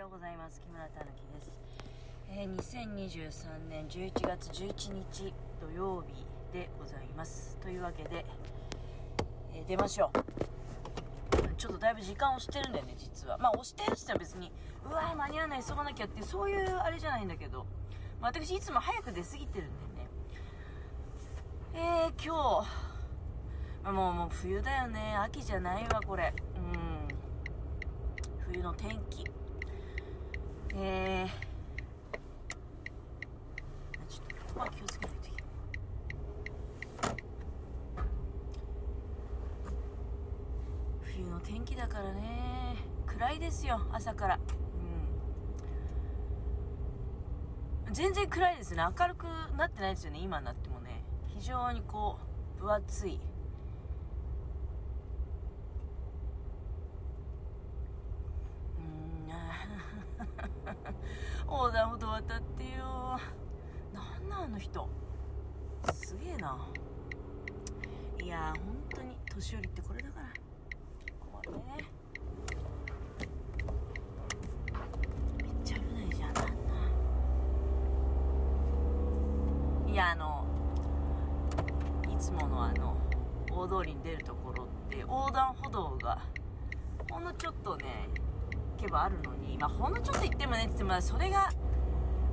ようございます。木村たぬきです、えー2023年11月11日土曜日でございます。というわけで、えー出ましょう。ちょっとだいぶ時間押してるんだよね実は。まあ押してるっつったら別にうわー間に合わない急がなきゃってそういうあれじゃないんだけど、まあ、私いつも早く出過ぎてるんでね。えー、今日。もうもう冬だよね。秋じゃないわこれ。うん。冬の天気。えー、ちょっとここは気をつけないといけない冬の天気だからね。暗いですよ朝から。うん。全然暗いですね。明るくなってないですよね今になってもね。非常にこう分厚いうんあー横断歩道渡ってよ。なんなんあの人。すげえな。いやー本当に年寄りってこれだから。困るね。めっちゃ危ないじゃんなんないやあのいつものあの大通りに出るところって横断歩道がほんのちょっとねけばあるのにまあほんのちょっと行ってもねって言ってもそれが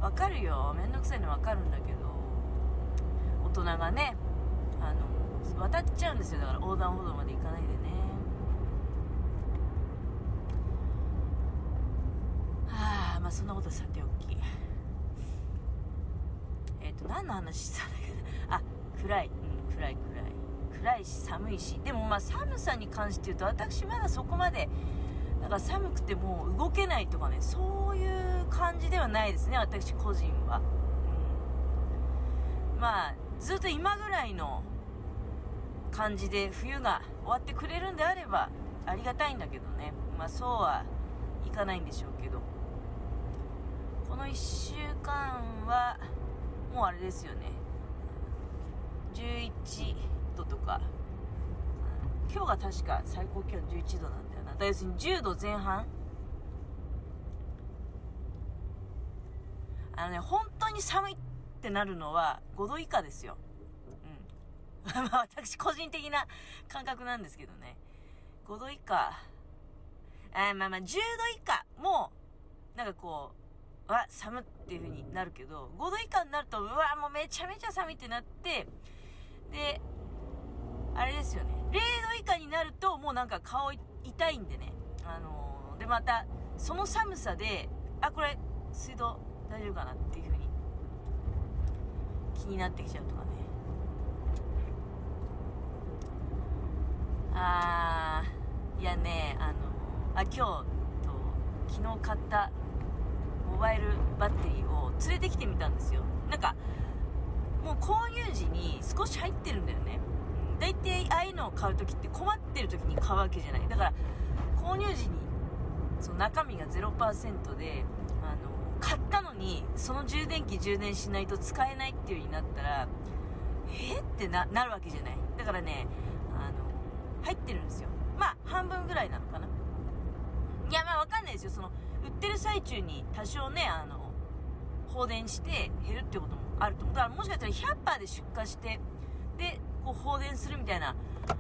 わかるよ。めんどくさいのわかるんだけど大人がねあの渡っちゃうんですよ。だから横断歩道まで行かないでね。はあまあそんなことさておき。えっ、と何の話したんだけどあ暗い、うん、暗い暗い。暗いし寒いし。でもまあ寒さに関して言うと私まだそこまでなんか寒くてもう動けないとかねそういう感じではないですね私個人は、うん、まあずっと今ぐらいの感じで冬が終わってくれるんであればありがたいんだけどね。まあそうはいかないんでしょうけど。この1週間はもうあれですよね。11度とか。今日が確か最高気温11度なんだよなだ。要するに10度前半。あのね本当に寒いってなるのは5度以下ですよ。うん。まあ私個人的な感覚なんですけどね。5度以下。あまあまあ10度以下もなんかこうわ寒っていう風になるけど5度以下になるとうわもうめちゃめちゃ寒いってなってであれですよね。0度以下になるともうなんか顔痛いんでね。あのーでまたその寒さであこれ水道大丈夫かなっていう風に気になってきちゃうとかね。あーいやねあのあ今日と昨日買ったモバイルバッテリーを連れてきてみたんですよ。なんかもう購入時に少し入ってるんだよね。大体ああいうのを買う時って困ってる時に買うわけじゃない。だから購入時にその中身が0%であの買ったのにその充電器充電しないと使えないっていう風になったらえってななるわけじゃない。だからねあの入ってるんですよ。まあ半分ぐらいなのかな。いやまあわかんないですよ。その売ってる最中に多少ねあの放電して減るってこともあると思う。だからもしかしたら100%で出荷してでこう放電するみたいな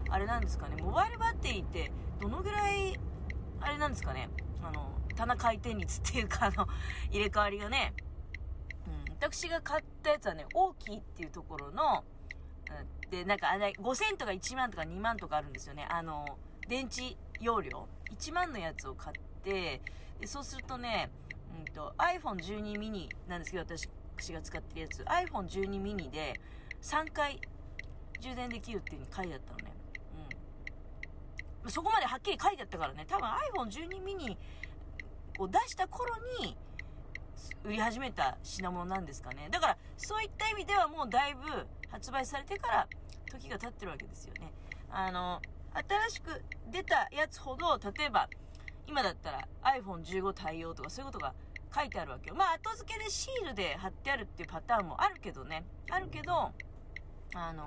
あれなんですかね。モバイルバッテリーってどのぐらいあれなんですかね。あの棚回転率っていうかあの入れ替わりがね、うん、私が買ったやつはね大きいっていうところの、うん、でなんかあれ5000とか1万とか2万とかあるんですよね。あの電池容量。1万のやつを買ってでそうするとね、うんと、iPhone12 mini なんですけど私が使ってるやつ。iPhone12 mini で3回充電できるっていう風に書いてあったのね。うん。そこまではっきり書いてあったからね。多分 iPhone12 mini を出した頃に売り始めた品物なんですかね。だからそういった意味ではもうだいぶ発売されてから時が経ってるわけですよね。あの新しく出たやつほど例えば今だったら iPhone15 対応とかそういうことが書いてあるわけよ。まあ後付けでシールで貼ってあるっていうパターンもあるけどね。あるけどあの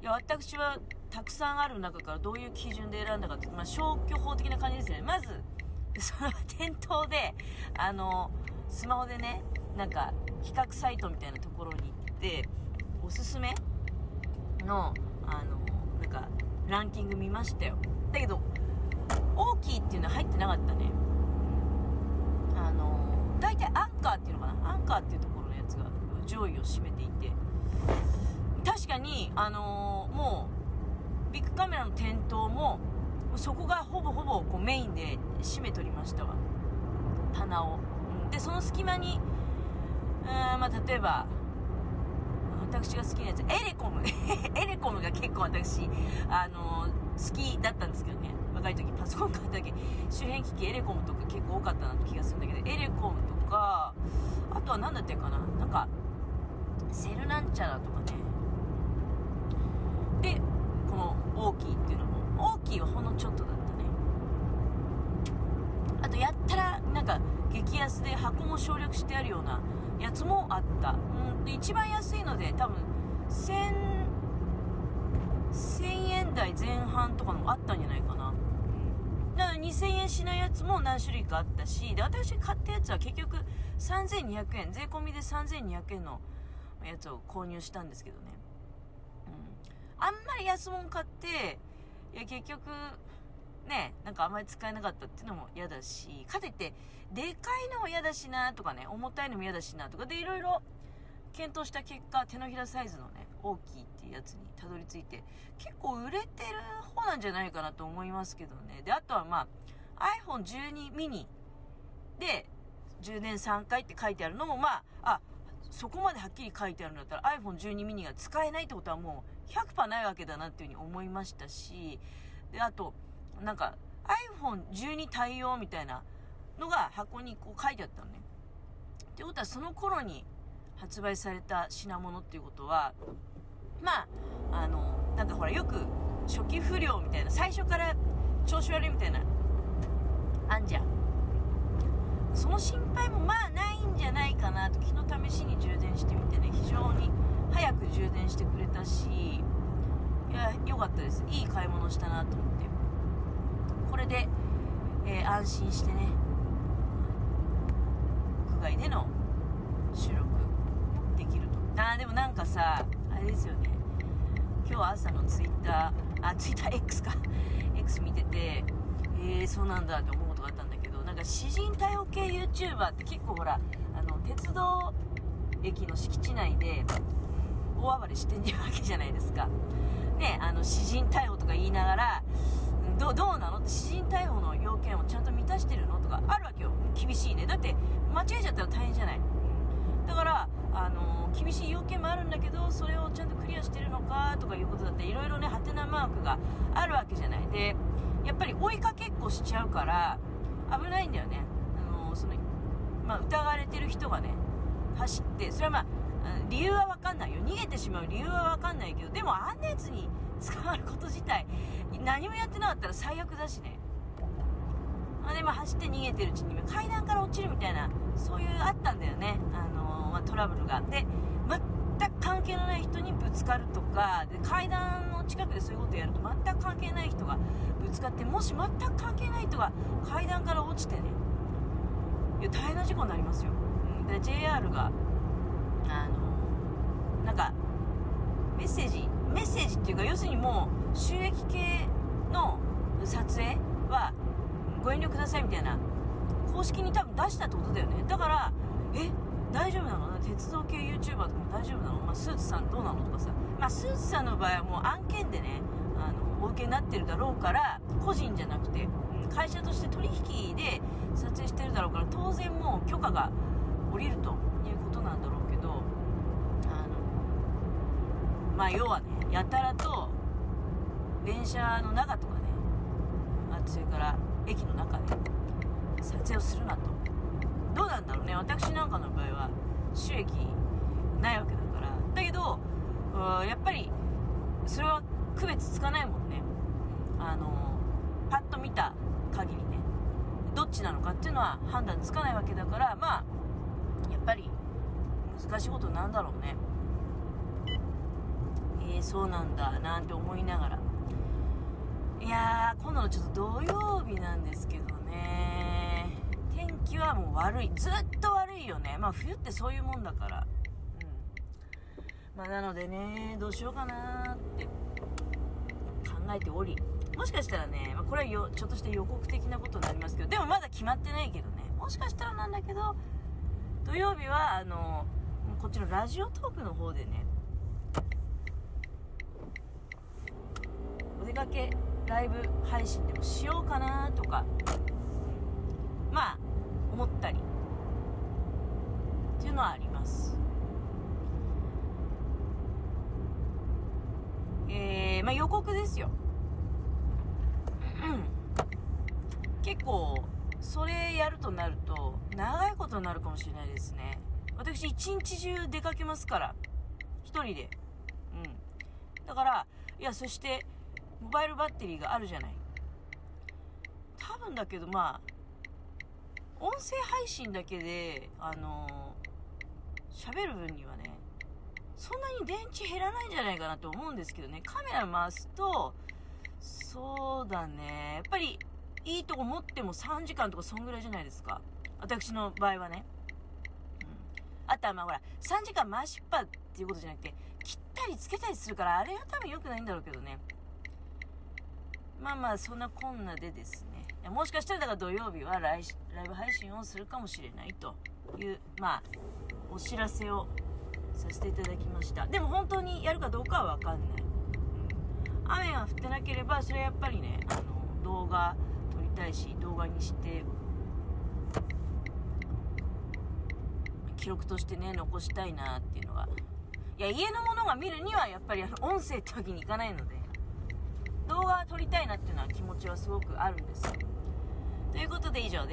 いや私はたくさんある中からどういう基準で選んだかって、まあ、消去法的な感じですよねまず その店頭で、あの、スマホでね、なんか、比較サイトみたいなところに行って、おすすめの、あの、なんか、ランキング見ましたよ。だけど、大きいっていうのは入ってなかったね。あの、大体アンカーっていうのかな？アンカーっていうところ上位を占めていて、確かに、あのもう、ビッグカメラの店頭も、そこがほぼほぼこうメインで締めとりましたわ。棚を。で、その隙間に、うんまあ、例えば、私が好きなやつ、エレコム。エレコムが結構私、あのー、好きだったんですけどね。若い時パソコン買った時、周辺機器エレコムとか結構多かったなって気がするんだけど、エレコムとか、あとは何だったかななんか、セルなんちゃらとかね。で、この大きいっていうのも、大きいはほんのちょっとだったね。あと、やったら、なんか、激安で箱も省略してあるようなやつもあった。うん、で、一番安いので、多分、1000、1000円台前半とかのもあったんじゃないかな。だから2000円しないやつも何種類かあったし、で、私買ったやつは結局3200円、税込みで3200円のやつを購入したんですけどね。うん。あんまり安物買って、いや、結局、ね、なんかあんまり使えなかったっていうのも嫌だし、かといって、でかいのも嫌だしなとかね、重たいのも嫌だしなとかで、いろいろ検討した結果、手のひらサイズのね、大きいっていうやつにたどり着いて、結構売れてる方なんじゃないかなと思いますけどね。で、あとはまあ、iPhone12 mini で、充電3回って書いてあるのも、まあ、あ、そこまではっきり書いてあるんだったら iPhone12 mini が使えないってことはもう100%ないわけだなっていうふうに思いましたし、で、あと、なんか iPhone12 対応みたいなのが箱にこう書いてあったのね。ってことはその頃に発売された品物っていうことは、まあ、あの、なんかほらよく初期不良みたいな、最初から調子悪いみたいな、あんじゃん。その心配もまあないんじゃないかなと、昨日試しに充電してみてね、非常に早く充電してくれたし、いや、良かったです。いい買い物したなと思って。これで、えー、安心してね、屋外での収録できると。あー、でもなんかさ、あれですよね。今日朝のツイッター、あ、ツイッター X か。X 見てて、えー、そうなんだって思なんか詩人多様系 YouTuber って結構ほら、あの、鉄道駅の敷地内で大暴れしてんじゃうわけじゃないですか。ね、あの、詩人逮捕とか言いながら、どどうなの？って詩人逮捕の要件をちゃんと満たしてるの？とかあるわけよ。厳しいね。だって、間違えちゃったら大変じゃない？だから、あのー、厳しい要件もあるんだけど、それをちゃんとクリアしてるのか？とかいうことだって、いろいろね、ハテナマークがあるわけじゃない。で、やっぱり追いかけっこしちゃうから、危ないんだよね。あの、その、まあ、疑われてる人がね、走って、それはまあ、理由はわかんないよ。逃げてしまう理由はわかんないけど、でもあんなやつに捕まること自体、何もやってなかったら最悪だしねあ。で、まあ、走って逃げてるうちに階段から落ちるみたいな、そういうあったんだよね。あの、まあ、トラブルが。で、関係のない人にぶつかるとか、で、階段の近くでそういうことやると全く関係ない人がぶつかって、もし全く関係ない人が階段から落ちてね、いや、大変な事故になりますよ。で、JR が、あの、なんか、メッセージ、メッセージっていうか、要するにもう、収益系の撮影は、ご遠慮くださいみたいな公式に多分出したってことだよねだからえ大丈夫なの？鉄道系 YouTuber とかも大丈夫なの、まあ、スーツさんどうなのとかさ、まあ、スーツさんの場合はもう案件でねあのお受けになってるだろうから個人じゃなくて会社として取引で撮影してるだろうから当然もう許可が下りるということなんだろうけどあのまあ要はねやたらと電車の中とかねあそれから駅の中で撮影をするなとどうなんだろうね。私なんかの場合は収益ないわけだから。だけどやっぱりそれは区別つかないもんね。あのパッと見た限りね。どっちなのかっていうのは判断つかないわけだから。まあやっぱり難しいことなんだろうね。えー、そうなんだなんて思いながら。いやー、今度のちょっと土曜日なんですけどね、はもう悪い。ずっと悪いよね。まあ冬ってそういうもんだから。うん。まあなのでねどうしようかなって。考えており。もしかしたらね、まあ、これはよちょっとした予告的なことになりますけど。でもまだ決まってないけどね。もしかしたらなんだけど土曜日はあのこっちのラジオトークの方でねお出かけライブ配信でもしようかなとか思ったり。っていうのはあります。えー、まあ予告ですよ。結構それやるとなると長いことになるかもしれないですね。私一日中出かけますから。一人で。うん。だからいやそしてモバイルバッテリーがあるじゃない。多分だけどまあ音声配信だけであの喋、る分にはねそんなに電池減らないんじゃないかなと思うんですけどね。カメラ回すとそうだね。やっぱりいいとこ持っても3時間とかそんぐらいじゃないですか。私の場合はね、うん、あとはまあほら3時間回しっぱっていうことじゃなくて切ったりつけたりするからあれは多分良くないんだろうけどね。まあまあそんなこんなでですね。もしかしたらだから土曜日はライライブ配信をするかもしれないというまあお知らせをさせていただきました。でも本当にやるかどうかは分かんない、雨が降ってなければそれはやっぱりねあの動画撮りたいし動画にして記録としてね残したいなっていうのはいや家のものが見るにはやっぱりあの音声ってわけにいかないので動画撮りたいなっていうのは気持ちはすごくあるんですよ。ということで以上です。